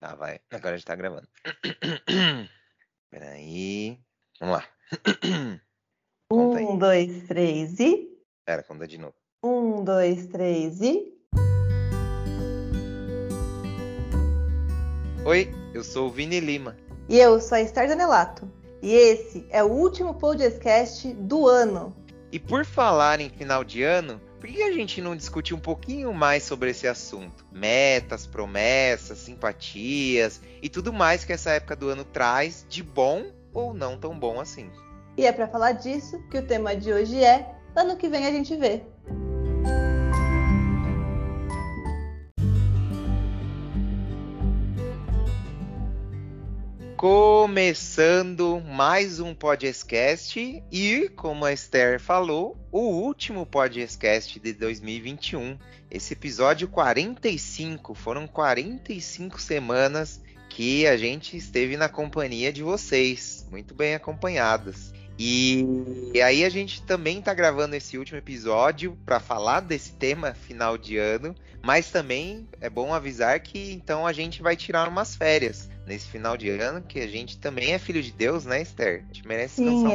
Tá, vai. Agora a gente tá gravando. Peraí. Vamos lá. Um, dois, três e. Pera, conta de novo. Um, dois, três e. Oi, eu sou o Vini Lima. E eu sou a Esther Danelato. E esse é o último podcast do ano. E por falar em final de ano, por que a gente não discute um pouquinho mais sobre esse assunto? Metas, promessas, simpatias e tudo mais que essa época do ano traz de bom ou não tão bom assim. E é para falar disso que o tema de hoje é Ano que vem a gente vê. Começando mais um podcast e, como a Esther falou, o último podcast de 2021. Esse episódio 45, foram 45 semanas que a gente esteve na companhia de vocês, muito bem acompanhadas. E, aí a gente também está gravando esse último episódio para falar desse tema final de ano, mas também é bom avisar que então a gente vai tirar umas férias nesse final de ano, que a gente também é filho de Deus, né, Esther? A gente merece Sim, um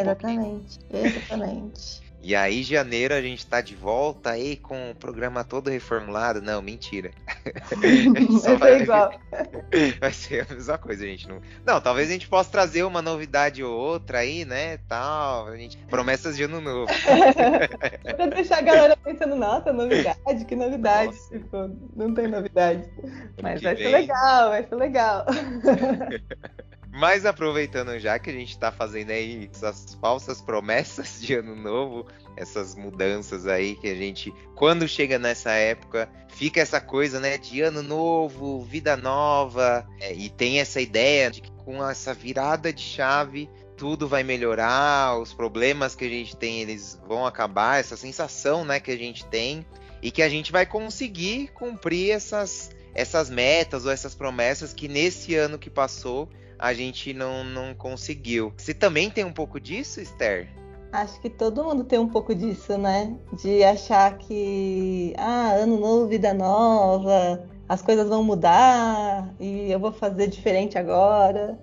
exatamente. E aí, janeiro, a gente tá de volta aí com o programa todo reformulado. Não, mentira. Só Vai ser igual. Vai ser a mesma coisa, gente. Não... não, talvez a gente possa trazer uma novidade ou outra aí, né? Tal. A gente... Promessas de ano novo. pra deixar a galera pensando, nossa, novidade, que novidade. Nossa. Tipo, não tem novidade. Mas vai ser legal, vai ser legal. Mas aproveitando já que a gente tá fazendo aí essas falsas promessas de ano novo, essas mudanças aí que a gente, quando chega nessa época, fica essa coisa, né, de ano novo, vida nova, é, e tem essa ideia de que com essa virada de chave tudo vai melhorar, os problemas que a gente tem eles vão acabar, essa sensação, né, que a gente tem e que a gente vai conseguir cumprir essas essas metas ou essas promessas que nesse ano que passou a gente não, não conseguiu. Você também tem um pouco disso, Esther? Acho que todo mundo tem um pouco disso, né? De achar que, ah, ano novo, vida nova, as coisas vão mudar e eu vou fazer diferente agora.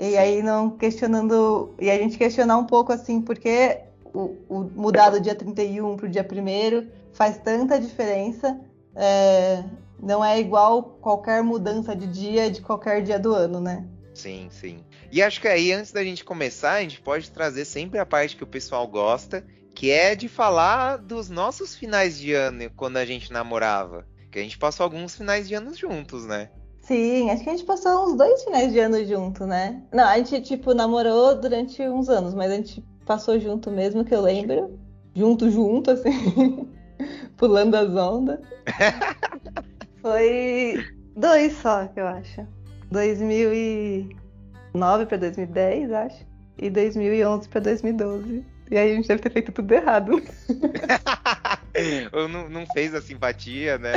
E aí não questionando, e a gente questionar um pouco assim, porque o, o mudar do dia 31 para o dia 1 faz tanta diferença. é, não é igual qualquer mudança de dia de qualquer dia do ano, né? Sim, sim. E acho que aí, antes da gente começar, a gente pode trazer sempre a parte que o pessoal gosta, que é de falar dos nossos finais de ano quando a gente namorava. Que a gente passou alguns finais de ano juntos, né? Sim, acho que a gente passou uns dois finais de ano junto, né? Não, a gente, tipo, namorou durante uns anos, mas a gente passou junto mesmo, que eu lembro. Junto, junto, assim. Pulando as ondas. Foi dois só, que eu acho. 2009 pra 2010, acho. E 2011 pra 2012. E aí a gente deve ter feito tudo errado. Ou não, não fez a simpatia, né?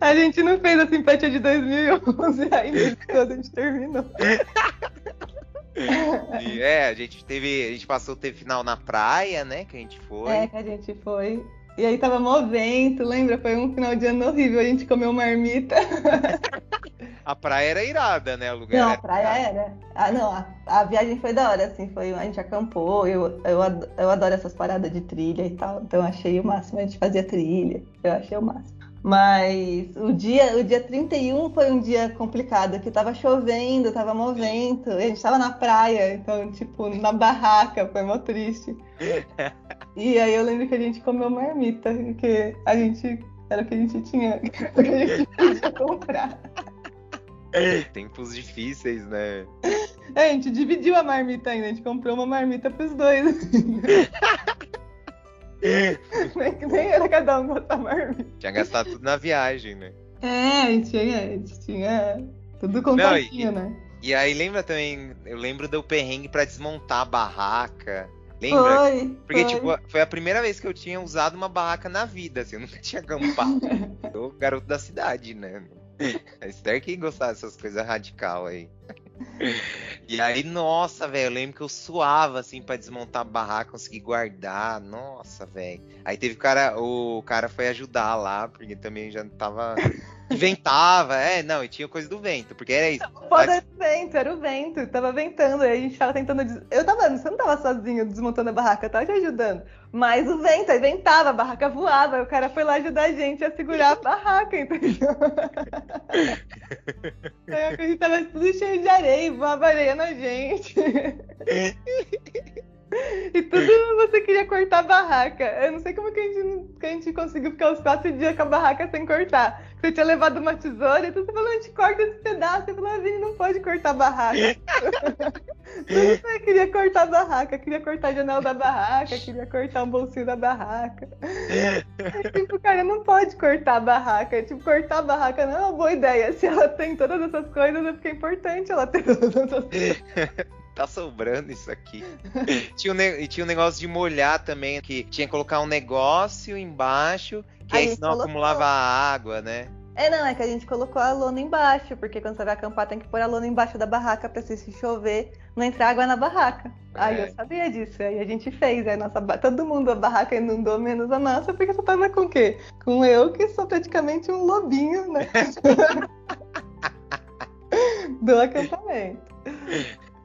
A gente não fez a simpatia de 2011, aí mesmo quando a gente terminou. E, é, a gente teve. A gente passou, teve final na praia, né? Que a gente foi. É, que a gente foi. E aí tava mó vento, lembra? Foi um final de ano horrível, a gente comeu marmita. A praia era irada, né? O lugar Não, a praia irado. era. Ah, não, a, a viagem foi da hora, assim, foi, a gente acampou, eu, eu, eu adoro essas paradas de trilha e tal, então achei o máximo, a gente fazia trilha, eu achei o máximo. Mas o dia, o dia 31 foi um dia complicado, que tava chovendo, tava e a gente tava na praia, então, tipo, na barraca, foi mó triste. E aí eu lembro que a gente comeu marmita, porque a gente era o que a gente tinha, o que a gente podia comprar. Tempos difíceis, né? É, a gente dividiu a marmita ainda, a gente comprou uma marmita pros dois. nem, nem era cada um essa marmita. Tinha gastado tudo na viagem, né? É, a gente tinha, a gente tinha tudo contadinho, né? E aí lembra também, eu lembro do perrengue pra desmontar a barraca. Lembra? Foi, Porque, foi. tipo, foi a primeira vez que eu tinha usado uma barraca na vida, assim, eu nunca tinha acampado. Sou garoto da cidade, né? A Esther que gostava dessas coisas radical aí. E aí, nossa, velho, eu lembro que eu suava, assim, pra desmontar a barraca, conseguir guardar. Nossa, velho. Aí teve o cara, o cara foi ajudar lá, porque também já tava ventava, é, não, e tinha coisa do vento, porque era isso. O foda era o vento, era o vento, tava ventando, aí a gente tava tentando. Des... Eu tava, você não tava sozinho desmontando a barraca, eu tava te ajudando. Mas o vento, aí ventava, a barraca voava, o cara foi lá ajudar a gente a segurar a barraca, entendeu? aí a gente tava tudo cheio de areia, voava areia na gente. E tudo você queria cortar a barraca. Eu não sei como que a gente, que a gente conseguiu ficar os quatro dias com a barraca sem cortar. Você tinha levado uma tesoura, então você falou, a gente corta esse pedaço. Você falou, a gente não pode cortar a barraca. você queria cortar a barraca, queria cortar a janela da barraca, queria cortar um bolsinho da barraca. É, tipo, cara, não pode cortar a barraca. Tipo, cortar a barraca não é uma boa ideia. Se ela tem todas essas coisas, é porque é importante ela ter todas essas coisas tá sobrando isso aqui. tinha, um, e tinha um negócio de molhar também, que tinha que colocar um negócio embaixo, que aí senão colocou. acumulava água, né? É, não, é que a gente colocou a lona embaixo, porque quando você vai acampar tem que pôr a lona embaixo da barraca pra se chover, não entrar água na barraca. É. Aí eu sabia disso, aí a gente fez, aí nossa, todo mundo, a barraca inundou, menos a nossa, porque você tava com o quê? Com eu, que sou praticamente um lobinho, né? Do acampamento.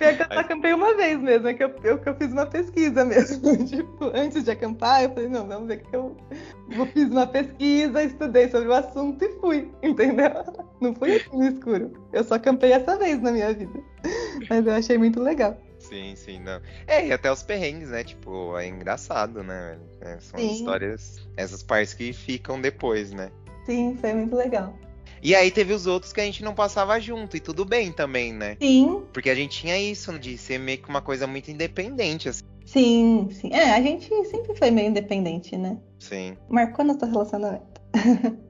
Pior que eu só acampei uma vez mesmo, é que eu, eu, que eu fiz uma pesquisa mesmo. tipo, antes de acampar, eu falei, não, vamos ver que eu vou, fiz uma pesquisa, estudei sobre o assunto e fui, entendeu? Não fui assim no escuro. Eu só acampei essa vez na minha vida. Mas eu achei muito legal. Sim, sim, não. É, e até os perrengues, né? Tipo, é engraçado, né? É, são sim. histórias, essas partes que ficam depois, né? Sim, foi muito legal. E aí teve os outros que a gente não passava junto, e tudo bem também, né? Sim. Porque a gente tinha isso, de ser meio que uma coisa muito independente, assim. Sim, sim. É, a gente sempre foi meio independente, né? Sim. Marcou nosso relacionamento.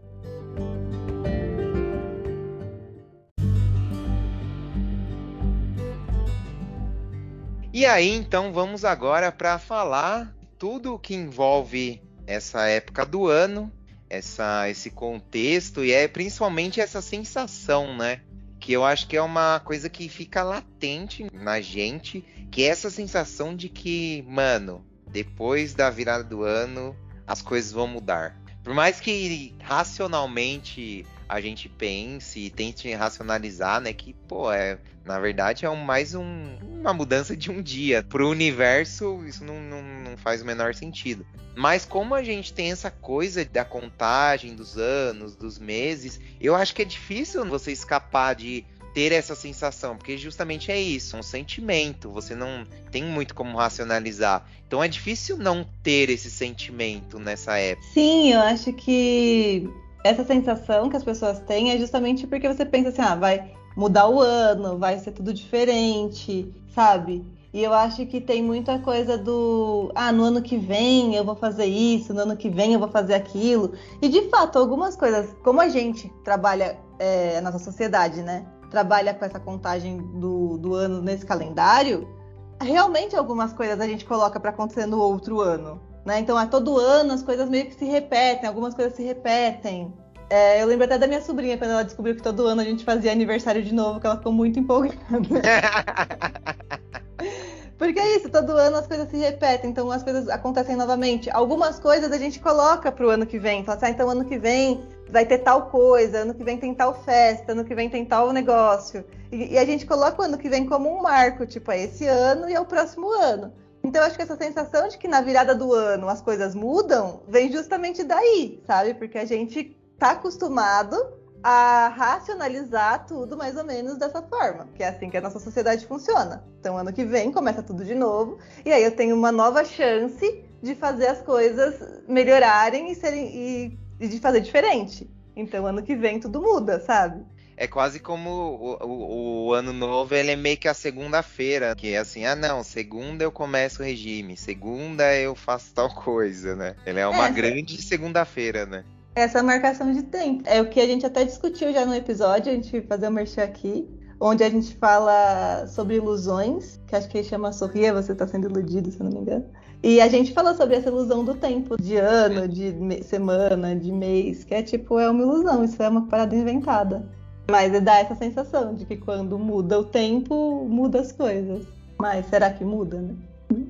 e aí, então, vamos agora para falar tudo que envolve essa época do ano essa, esse contexto e é principalmente essa sensação, né? Que eu acho que é uma coisa que fica latente na gente, que é essa sensação de que, mano, depois da virada do ano, as coisas vão mudar. Por mais que racionalmente a gente pense e tente racionalizar, né, que, pô, é, na verdade é um, mais um, uma mudança de um dia. Pro universo, isso não, não, não faz o menor sentido. Mas como a gente tem essa coisa da contagem dos anos, dos meses, eu acho que é difícil você escapar de ter essa sensação, porque justamente é isso, um sentimento, você não tem muito como racionalizar. Então é difícil não ter esse sentimento nessa época. Sim, eu acho que essa sensação que as pessoas têm é justamente porque você pensa assim, ah, vai mudar o ano, vai ser tudo diferente, sabe? E eu acho que tem muita coisa do, ah, no ano que vem eu vou fazer isso, no ano que vem eu vou fazer aquilo. E de fato, algumas coisas, como a gente trabalha, é, a nossa sociedade, né? Trabalha com essa contagem do, do ano nesse calendário, realmente algumas coisas a gente coloca para acontecer no outro ano. Né? Então, a todo ano as coisas meio que se repetem, algumas coisas se repetem. É, eu lembro até da minha sobrinha, quando ela descobriu que todo ano a gente fazia aniversário de novo, que ela ficou muito empolgada. Porque é isso, todo ano as coisas se repetem, então as coisas acontecem novamente. Algumas coisas a gente coloca para o ano que vem. Fala assim, ah, então ano que vem vai ter tal coisa, ano que vem tem tal festa, ano que vem tem tal negócio. E, e a gente coloca o ano que vem como um marco, tipo, é esse ano e é o próximo ano. Então, acho que essa sensação de que na virada do ano as coisas mudam vem justamente daí, sabe? Porque a gente tá acostumado a racionalizar tudo mais ou menos dessa forma, que é assim que a nossa sociedade funciona. Então, ano que vem começa tudo de novo, e aí eu tenho uma nova chance de fazer as coisas melhorarem e, serem, e, e de fazer diferente. Então, ano que vem tudo muda, sabe? É quase como o, o, o, ano novo, ele é meio que a segunda-feira, que é assim, ah não, segunda eu começo o regime, segunda eu faço tal coisa, né? Ele é uma é, grande segunda-feira, né? Essa marcação de tempo. É o que a gente até discutiu já no episódio, a gente fazer um merchan aqui, onde a gente fala sobre ilusões, que acho que chama Sorria, você está sendo iludido, se não me engano. E a gente falou sobre essa ilusão do tempo, de ano, de semana, de mês, que é tipo, é uma ilusão, isso é uma parada inventada. Mas dá essa sensação de que quando muda o tempo, muda as coisas. Mas será que muda, né?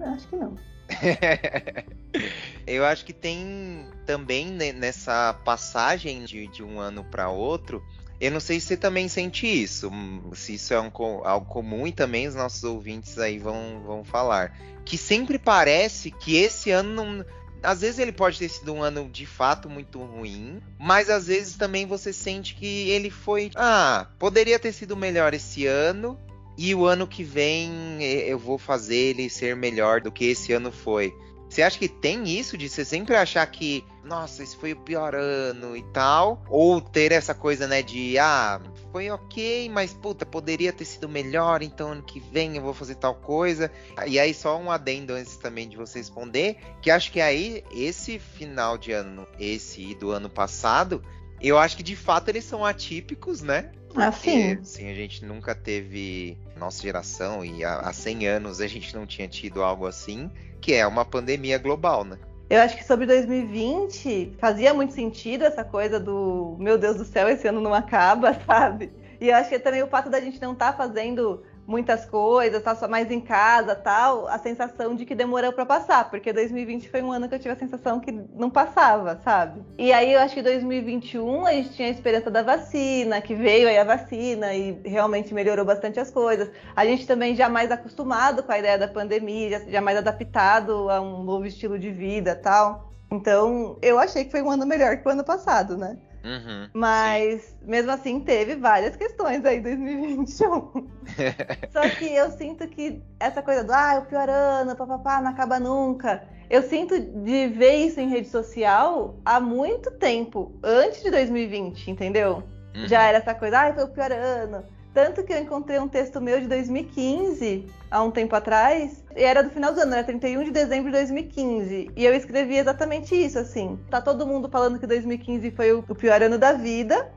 Acho que não. Eu acho que tem também nessa passagem de, de um ano para outro. Eu não sei se você também sente isso, se isso é um, algo comum e também os nossos ouvintes aí vão, vão falar. Que sempre parece que esse ano não, às vezes ele pode ter sido um ano de fato muito ruim, mas às vezes também você sente que ele foi. Ah, poderia ter sido melhor esse ano, e o ano que vem eu vou fazer ele ser melhor do que esse ano foi. Você acha que tem isso de você sempre achar que, nossa, esse foi o pior ano e tal? Ou ter essa coisa, né, de, ah, foi ok, mas puta, poderia ter sido melhor, então ano que vem eu vou fazer tal coisa. E aí, só um adendo antes também de você responder, que acho que aí, esse final de ano, esse do ano passado, eu acho que de fato eles são atípicos, né? Assim. Porque, assim, a gente nunca teve, nossa geração, e há, há 100 anos a gente não tinha tido algo assim, que é uma pandemia global, né? Eu acho que sobre 2020 fazia muito sentido essa coisa do meu Deus do céu, esse ano não acaba, sabe? E eu acho que também o fato da gente não estar tá fazendo muitas coisas, tá só mais em casa, tal, a sensação de que demorou para passar, porque 2020 foi um ano que eu tive a sensação que não passava, sabe? E aí eu acho que 2021 a gente tinha a esperança da vacina, que veio aí a vacina e realmente melhorou bastante as coisas. A gente também já mais acostumado com a ideia da pandemia, já, mais adaptado a um novo estilo de vida, tal. Então, eu achei que foi um ano melhor que o ano passado, né? Uhum, Mas, sim. mesmo assim, teve várias questões aí em 2021. Só que eu sinto que essa coisa do, ah, o pior ano, papapá, não acaba nunca. Eu sinto de ver isso em rede social há muito tempo, antes de 2020, entendeu? Uhum. Já era essa coisa, ah, foi o pior ano. Tanto que eu encontrei um texto meu de 2015, há um tempo atrás, e era do final do ano, era 31 de dezembro de 2015. E eu escrevi exatamente isso, assim. Tá todo mundo falando que 2015 foi o pior ano da vida,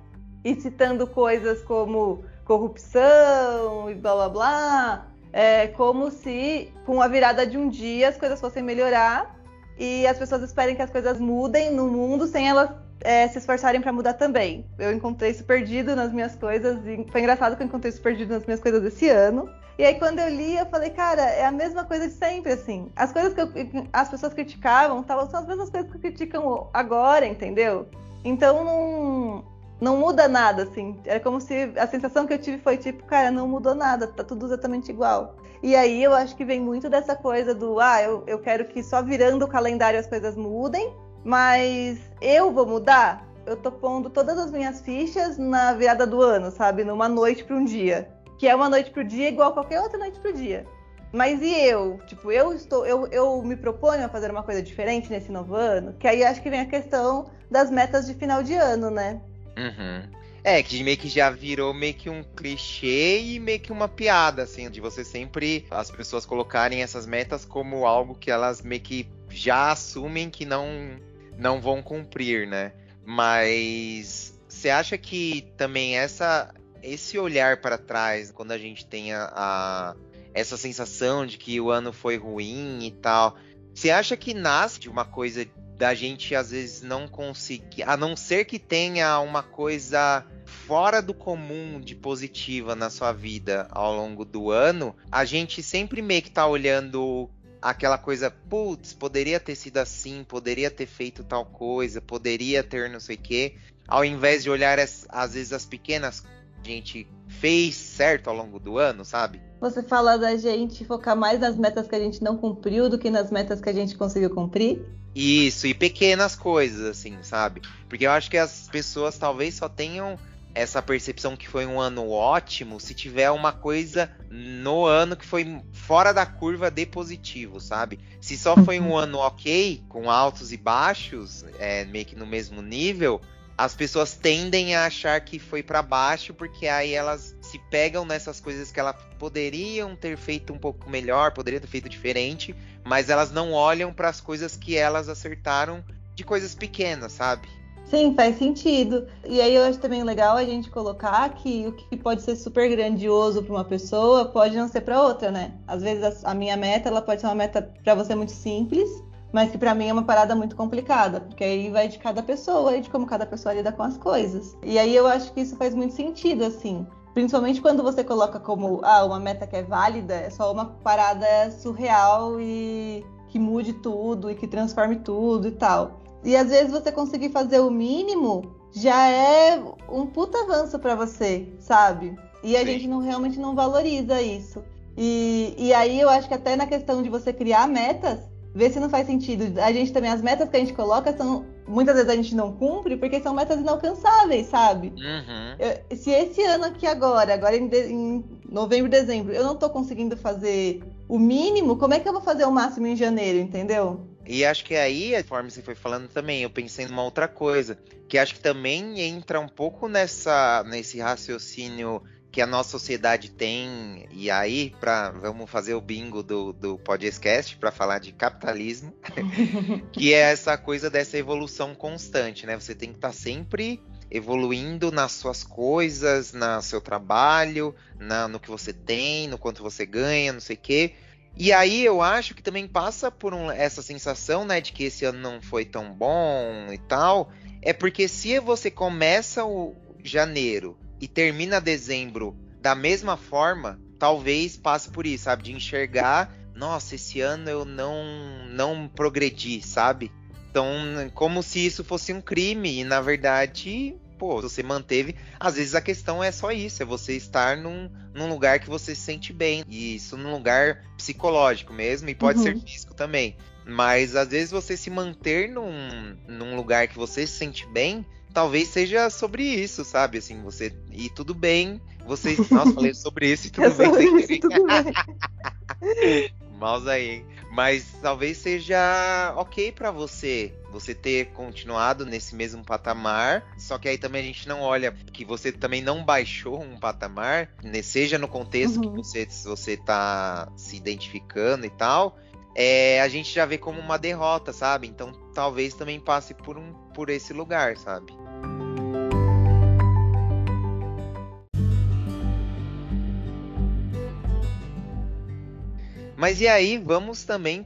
e citando coisas como corrupção e blá blá blá. É como se, com a virada de um dia, as coisas fossem melhorar e as pessoas esperem que as coisas mudem no mundo sem elas é, se esforçarem para mudar também. Eu encontrei isso perdido nas minhas coisas e foi engraçado que eu encontrei isso perdido nas minhas coisas esse ano. E aí quando eu li, eu falei, cara, é a mesma coisa de sempre, assim. As coisas que eu, as pessoas criticavam tavam, são as mesmas coisas que criticam agora, entendeu? Então não, não muda nada, assim. É como se a sensação que eu tive foi tipo, cara, não mudou nada, tá tudo exatamente igual. E aí eu acho que vem muito dessa coisa do, ah, eu, eu quero que só virando o calendário as coisas mudem, mas eu vou mudar? Eu tô pondo todas as minhas fichas na virada do ano, sabe? Numa noite para um dia. Que é uma noite pro dia igual qualquer outra noite pro dia. Mas e eu? Tipo, eu estou, eu, eu me proponho a fazer uma coisa diferente nesse novo ano, que aí acho que vem a questão das metas de final de ano, né? Uhum. É, que meio que já virou meio que um clichê e meio que uma piada, assim, de você sempre as pessoas colocarem essas metas como algo que elas meio que já assumem que não não vão cumprir, né? Mas você acha que também essa esse olhar para trás, quando a gente tem a, a, essa sensação de que o ano foi ruim e tal, você acha que nasce de uma coisa da gente às vezes não conseguir, a não ser que tenha uma coisa fora do comum de positiva na sua vida ao longo do ano, a gente sempre meio que tá olhando aquela coisa, putz, poderia ter sido assim, poderia ter feito tal coisa, poderia ter não sei o quê, ao invés de olhar as, às vezes as pequenas que a gente fez certo ao longo do ano, sabe? Você fala da gente focar mais nas metas que a gente não cumpriu do que nas metas que a gente conseguiu cumprir? Isso, e pequenas coisas, assim, sabe? Porque eu acho que as pessoas talvez só tenham essa percepção que foi um ano ótimo se tiver uma coisa no ano que foi fora da curva de positivo, sabe? Se só foi um ano ok, com altos e baixos, é, meio que no mesmo nível, as pessoas tendem a achar que foi para baixo porque aí elas se pegam nessas coisas que elas poderiam ter feito um pouco melhor, poderiam ter feito diferente, mas elas não olham para as coisas que elas acertaram de coisas pequenas, sabe? Sim, faz sentido. E aí eu acho também legal a gente colocar que o que pode ser super grandioso para uma pessoa pode não ser para outra, né? Às vezes a minha meta ela pode ser uma meta para você muito simples, mas que para mim é uma parada muito complicada, porque aí vai de cada pessoa e de como cada pessoa lida com as coisas. E aí eu acho que isso faz muito sentido, assim. Principalmente quando você coloca como ah, uma meta que é válida, é só uma parada surreal e que mude tudo e que transforme tudo e tal. E às vezes você conseguir fazer o mínimo já é um puta avanço para você, sabe? E a Sim. gente não realmente não valoriza isso. E, e aí eu acho que até na questão de você criar metas, ver se não faz sentido. A gente também, as metas que a gente coloca são. Muitas vezes a gente não cumpre porque são metas inalcançáveis, sabe? Uhum. Eu, se esse ano aqui agora, agora em, de, em novembro, dezembro, eu não tô conseguindo fazer o mínimo, como é que eu vou fazer o máximo em janeiro, entendeu? E acho que aí, conforme você foi falando também, eu pensei numa outra coisa, que acho que também entra um pouco nessa nesse raciocínio que a nossa sociedade tem, e aí, para vamos fazer o bingo do, do podcast para falar de capitalismo, que é essa coisa dessa evolução constante, né? Você tem que estar tá sempre evoluindo nas suas coisas, no seu trabalho, na, no que você tem, no quanto você ganha, não sei o quê. E aí eu acho que também passa por um, essa sensação, né, de que esse ano não foi tão bom e tal. É porque se você começa o janeiro e termina dezembro da mesma forma, talvez passe por isso, sabe? De enxergar, nossa, esse ano eu não, não progredi, sabe? Então, como se isso fosse um crime, e na verdade, pô, você manteve. Às vezes a questão é só isso, é você estar num, num lugar que você se sente bem. E isso num lugar psicológico mesmo, e pode uhum. ser físico também. Mas às vezes você se manter num, num lugar que você se sente bem talvez seja sobre isso, sabe? Assim, você. E tudo bem. Você. Nossa, falei sobre isso e tudo bem. Isso, tudo bem. Mouse aí, hein? Mas talvez seja ok para você você ter continuado nesse mesmo patamar, só que aí também a gente não olha que você também não baixou um patamar, né? seja no contexto uhum. que você você tá se identificando e tal, é, a gente já vê como uma derrota, sabe? Então talvez também passe por um por esse lugar, sabe? Mas e aí, vamos também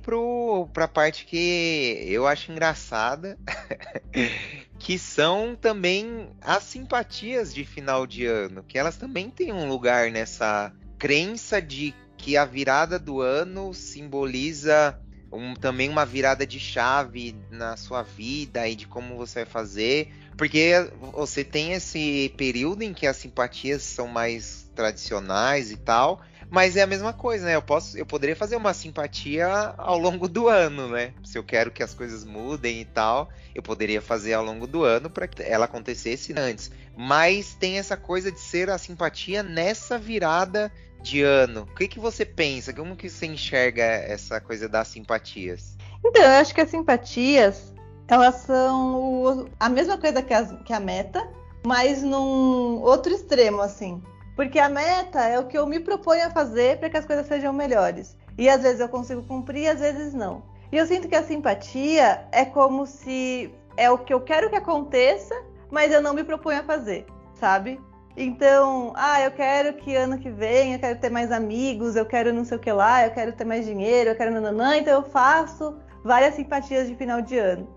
para a parte que eu acho engraçada, que são também as simpatias de final de ano, que elas também têm um lugar nessa crença de que a virada do ano simboliza um, também uma virada de chave na sua vida e de como você vai fazer, porque você tem esse período em que as simpatias são mais tradicionais e tal, mas é a mesma coisa, né? Eu posso, eu poderia fazer uma simpatia ao longo do ano, né? Se eu quero que as coisas mudem e tal, eu poderia fazer ao longo do ano para que ela acontecesse antes. Mas tem essa coisa de ser a simpatia nessa virada de ano. O que, que você pensa? Como que você enxerga essa coisa das simpatias? Então, eu acho que as simpatias, elas são a mesma coisa que, as, que a meta, mas num outro extremo, assim. Porque a meta é o que eu me proponho a fazer para que as coisas sejam melhores. E às vezes eu consigo cumprir, às vezes não. E eu sinto que a simpatia é como se é o que eu quero que aconteça, mas eu não me proponho a fazer, sabe? Então, ah, eu quero que ano que vem eu quero ter mais amigos, eu quero não sei o que lá, eu quero ter mais dinheiro, eu quero nananã, então eu faço várias simpatias de final de ano.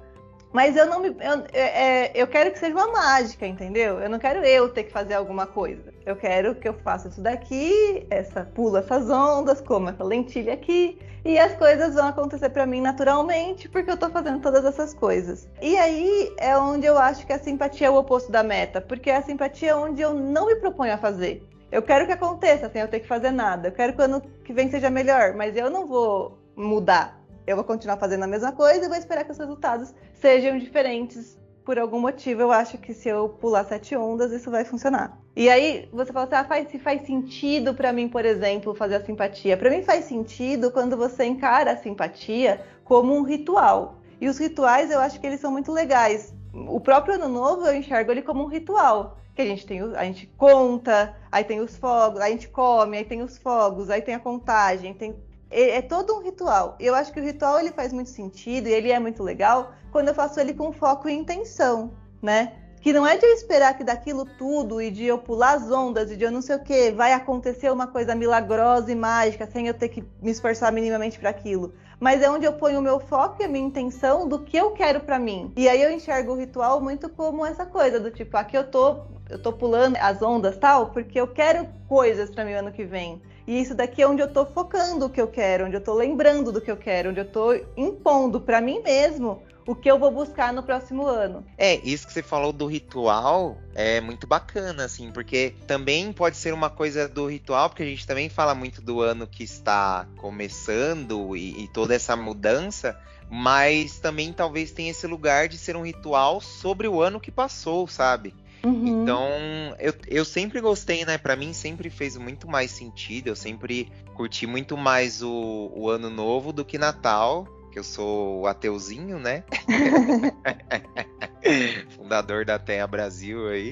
Mas eu não me. Eu, é, é, eu quero que seja uma mágica, entendeu? Eu não quero eu ter que fazer alguma coisa. Eu quero que eu faça isso daqui, essa pula essas ondas, como essa lentilha aqui, e as coisas vão acontecer para mim naturalmente, porque eu tô fazendo todas essas coisas. E aí é onde eu acho que a simpatia é o oposto da meta, porque a simpatia é onde eu não me proponho a fazer. Eu quero que aconteça sem eu ter que fazer nada. Eu quero que o ano que vem seja melhor, mas eu não vou mudar eu vou continuar fazendo a mesma coisa e vou esperar que os resultados sejam diferentes. Por algum motivo, eu acho que se eu pular sete ondas, isso vai funcionar. E aí, você fala assim, ah, faz, se faz sentido para mim, por exemplo, fazer a simpatia. Para mim faz sentido quando você encara a simpatia como um ritual. E os rituais, eu acho que eles são muito legais. O próprio Ano Novo, eu enxergo ele como um ritual que a gente tem, a gente conta, aí tem os fogos, aí a gente come, aí tem os fogos, aí tem a contagem, tem é, é todo um ritual. Eu acho que o ritual ele faz muito sentido e ele é muito legal quando eu faço ele com foco e intenção, né? Que não é de eu esperar que daquilo tudo e de eu pular as ondas e de eu não sei o que vai acontecer uma coisa milagrosa e mágica sem eu ter que me esforçar minimamente para aquilo. Mas é onde eu ponho o meu foco e a minha intenção do que eu quero para mim. E aí eu enxergo o ritual muito como essa coisa do tipo, aqui eu tô eu tô pulando as ondas tal, porque eu quero coisas para mim ano que vem. E isso daqui é onde eu estou focando o que eu quero, onde eu estou lembrando do que eu quero, onde eu estou impondo para mim mesmo o que eu vou buscar no próximo ano. É, isso que você falou do ritual é muito bacana, assim, porque também pode ser uma coisa do ritual, porque a gente também fala muito do ano que está começando e, e toda essa mudança, mas também talvez tenha esse lugar de ser um ritual sobre o ano que passou, sabe? Uhum. Então, eu, eu sempre gostei, né? Para mim sempre fez muito mais sentido. Eu sempre curti muito mais o, o ano novo do que Natal que eu sou ateuzinho, né? Fundador da Terra Brasil aí.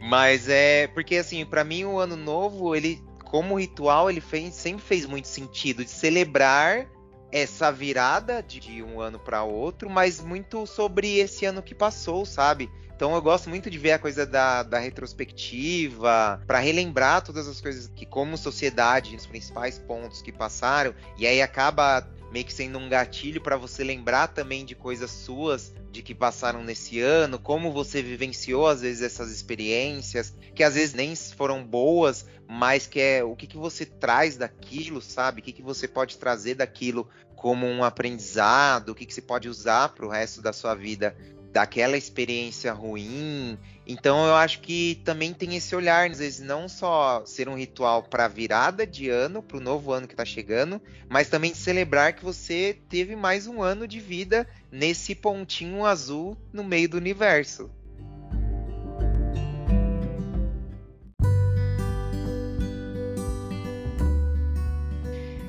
Mas é porque assim, para mim o ano novo, ele como ritual, ele fez, sempre fez muito sentido de celebrar essa virada de, de um ano para outro, mas muito sobre esse ano que passou, sabe? Então eu gosto muito de ver a coisa da, da retrospectiva, para relembrar todas as coisas que, como sociedade, os principais pontos que passaram, e aí acaba meio que sendo um gatilho para você lembrar também de coisas suas de que passaram nesse ano, como você vivenciou às vezes essas experiências, que às vezes nem foram boas, mas que é o que, que você traz daquilo, sabe? O que, que você pode trazer daquilo como um aprendizado, o que, que você pode usar para o resto da sua vida daquela experiência ruim. Então eu acho que também tem esse olhar, às vezes não só ser um ritual para virada de ano, para o novo ano que está chegando, mas também celebrar que você teve mais um ano de vida nesse pontinho azul no meio do universo.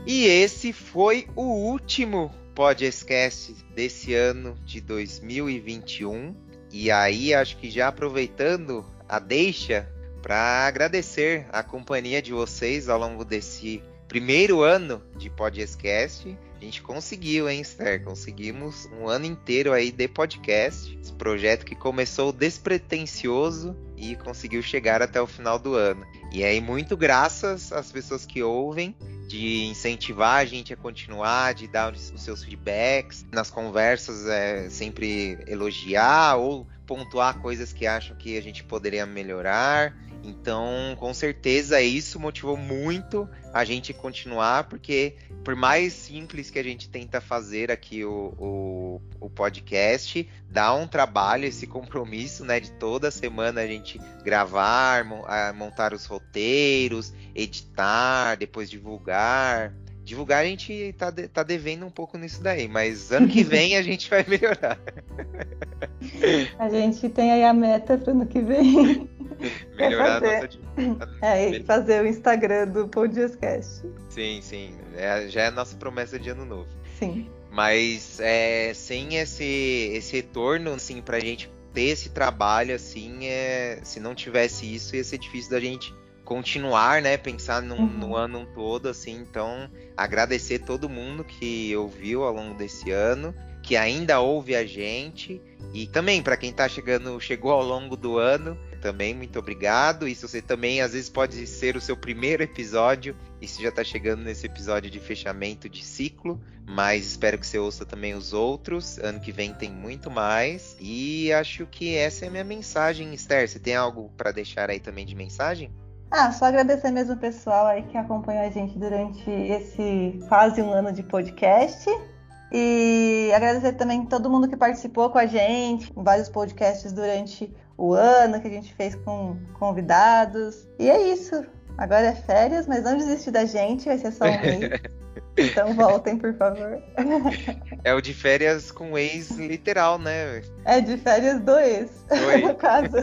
E esse foi o último podcast desse ano de 2021. E aí, acho que já aproveitando a deixa para agradecer a companhia de vocês ao longo desse primeiro ano de podcast. A gente conseguiu, hein, Esther? Conseguimos um ano inteiro aí de podcast. Esse projeto que começou despretensioso e conseguiu chegar até o final do ano. E aí, muito graças às pessoas que ouvem de incentivar a gente a continuar, de dar os seus feedbacks. Nas conversas, é, sempre elogiar ou pontuar coisas que acham que a gente poderia melhorar. Então, com certeza, isso motivou muito a gente continuar, porque por mais simples que a gente tenta fazer aqui o, o, o, podcast, dá um trabalho, esse compromisso, né, de toda semana a gente gravar, montar os roteiros, editar, depois divulgar. Divulgar a gente tá, tá devendo um pouco nisso daí, mas ano que vem a gente vai melhorar. A gente tem aí a meta para ano que vem. Melhorar fazer. a nossa. É, fazer o Instagram do podcast. Sim, sim. É, já é a nossa promessa de ano novo. Sim. Mas é, sem esse, esse retorno, assim, pra gente ter esse trabalho, assim, é, se não tivesse isso, ia ser difícil da gente continuar, né? Pensar no, uhum. no ano todo, assim. Então, agradecer todo mundo que ouviu ao longo desse ano, que ainda ouve a gente. E também, para quem tá chegando, chegou ao longo do ano, também, muito obrigado. E se você também, às vezes, pode ser o seu primeiro episódio, e se já está chegando nesse episódio de fechamento de ciclo, mas espero que você ouça também os outros. Ano que vem tem muito mais. E acho que essa é a minha mensagem, Esther. Você tem algo para deixar aí também de mensagem? Ah, só agradecer mesmo o pessoal aí que acompanhou a gente durante esse quase um ano de podcast. E agradecer também todo mundo que participou com a gente, em vários podcasts durante o ano que a gente fez com convidados. E é isso. Agora é férias, mas não desiste da gente, vai ser só um mês. Então voltem, por favor. É o de férias com ex literal, né? É de férias do ex, do no caso.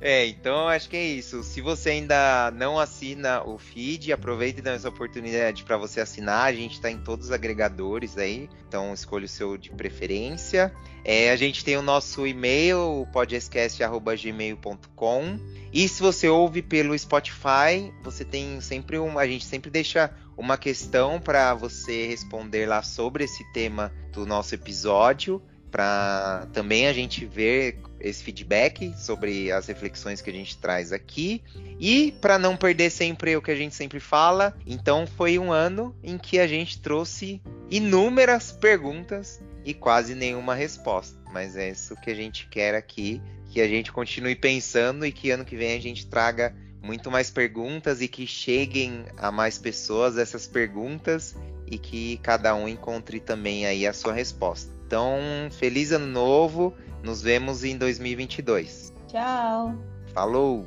É, então acho que é isso. Se você ainda não assina o feed, aproveite e dá essa oportunidade para você assinar. A gente está em todos os agregadores aí, então escolha o seu de preferência. É, a gente tem o nosso e-mail, podcast@gmail.com. E se você ouve pelo Spotify, você tem sempre um, a gente sempre deixa uma questão para você responder lá sobre esse tema do nosso episódio para também a gente ver esse feedback sobre as reflexões que a gente traz aqui. E para não perder sempre o que a gente sempre fala, então foi um ano em que a gente trouxe inúmeras perguntas e quase nenhuma resposta. Mas é isso que a gente quer aqui, que a gente continue pensando e que ano que vem a gente traga muito mais perguntas e que cheguem a mais pessoas essas perguntas e que cada um encontre também aí a sua resposta. Então, feliz ano novo. Nos vemos em 2022. Tchau. Falou.